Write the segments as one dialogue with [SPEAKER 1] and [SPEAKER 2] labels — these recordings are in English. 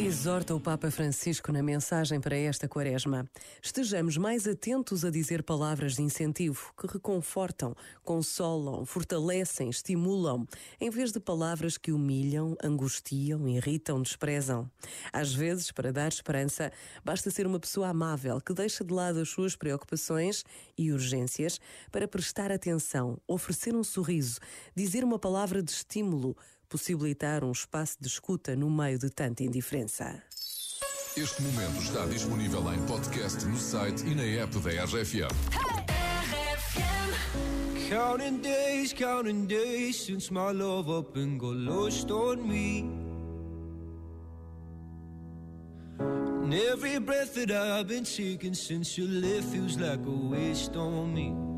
[SPEAKER 1] Exorta o Papa Francisco na mensagem para esta quaresma. Estejamos mais atentos a dizer palavras de incentivo que reconfortam, consolam, fortalecem, estimulam, em vez de palavras que humilham, angustiam, irritam, desprezam. Às vezes, para dar esperança, basta ser uma pessoa amável que deixa de lado as suas preocupações e urgências para prestar atenção, oferecer um sorriso, dizer uma palavra de estímulo possibilitar um espaço de escuta no meio de tanta indiferença.
[SPEAKER 2] Este momento está disponível em podcast no site e na app da RFM.
[SPEAKER 3] Counting days, counting days since my love up and got lost on me. And every breath that I've been taking since you left feels like a waste on me.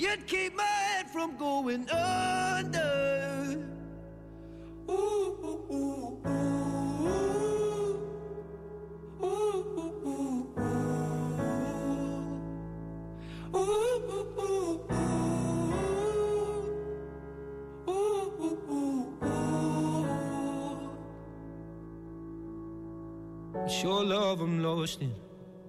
[SPEAKER 3] you'd keep my head from going under. Ooh, ooh, ooh, ooh. Ooh, ooh, ooh. Ooh, ooh, ooh. Your love I'm lost in.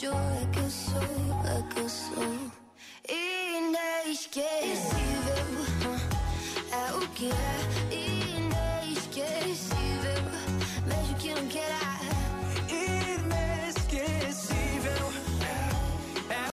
[SPEAKER 4] joy é que eu sou, é que eu sou inesquecível. É o que é.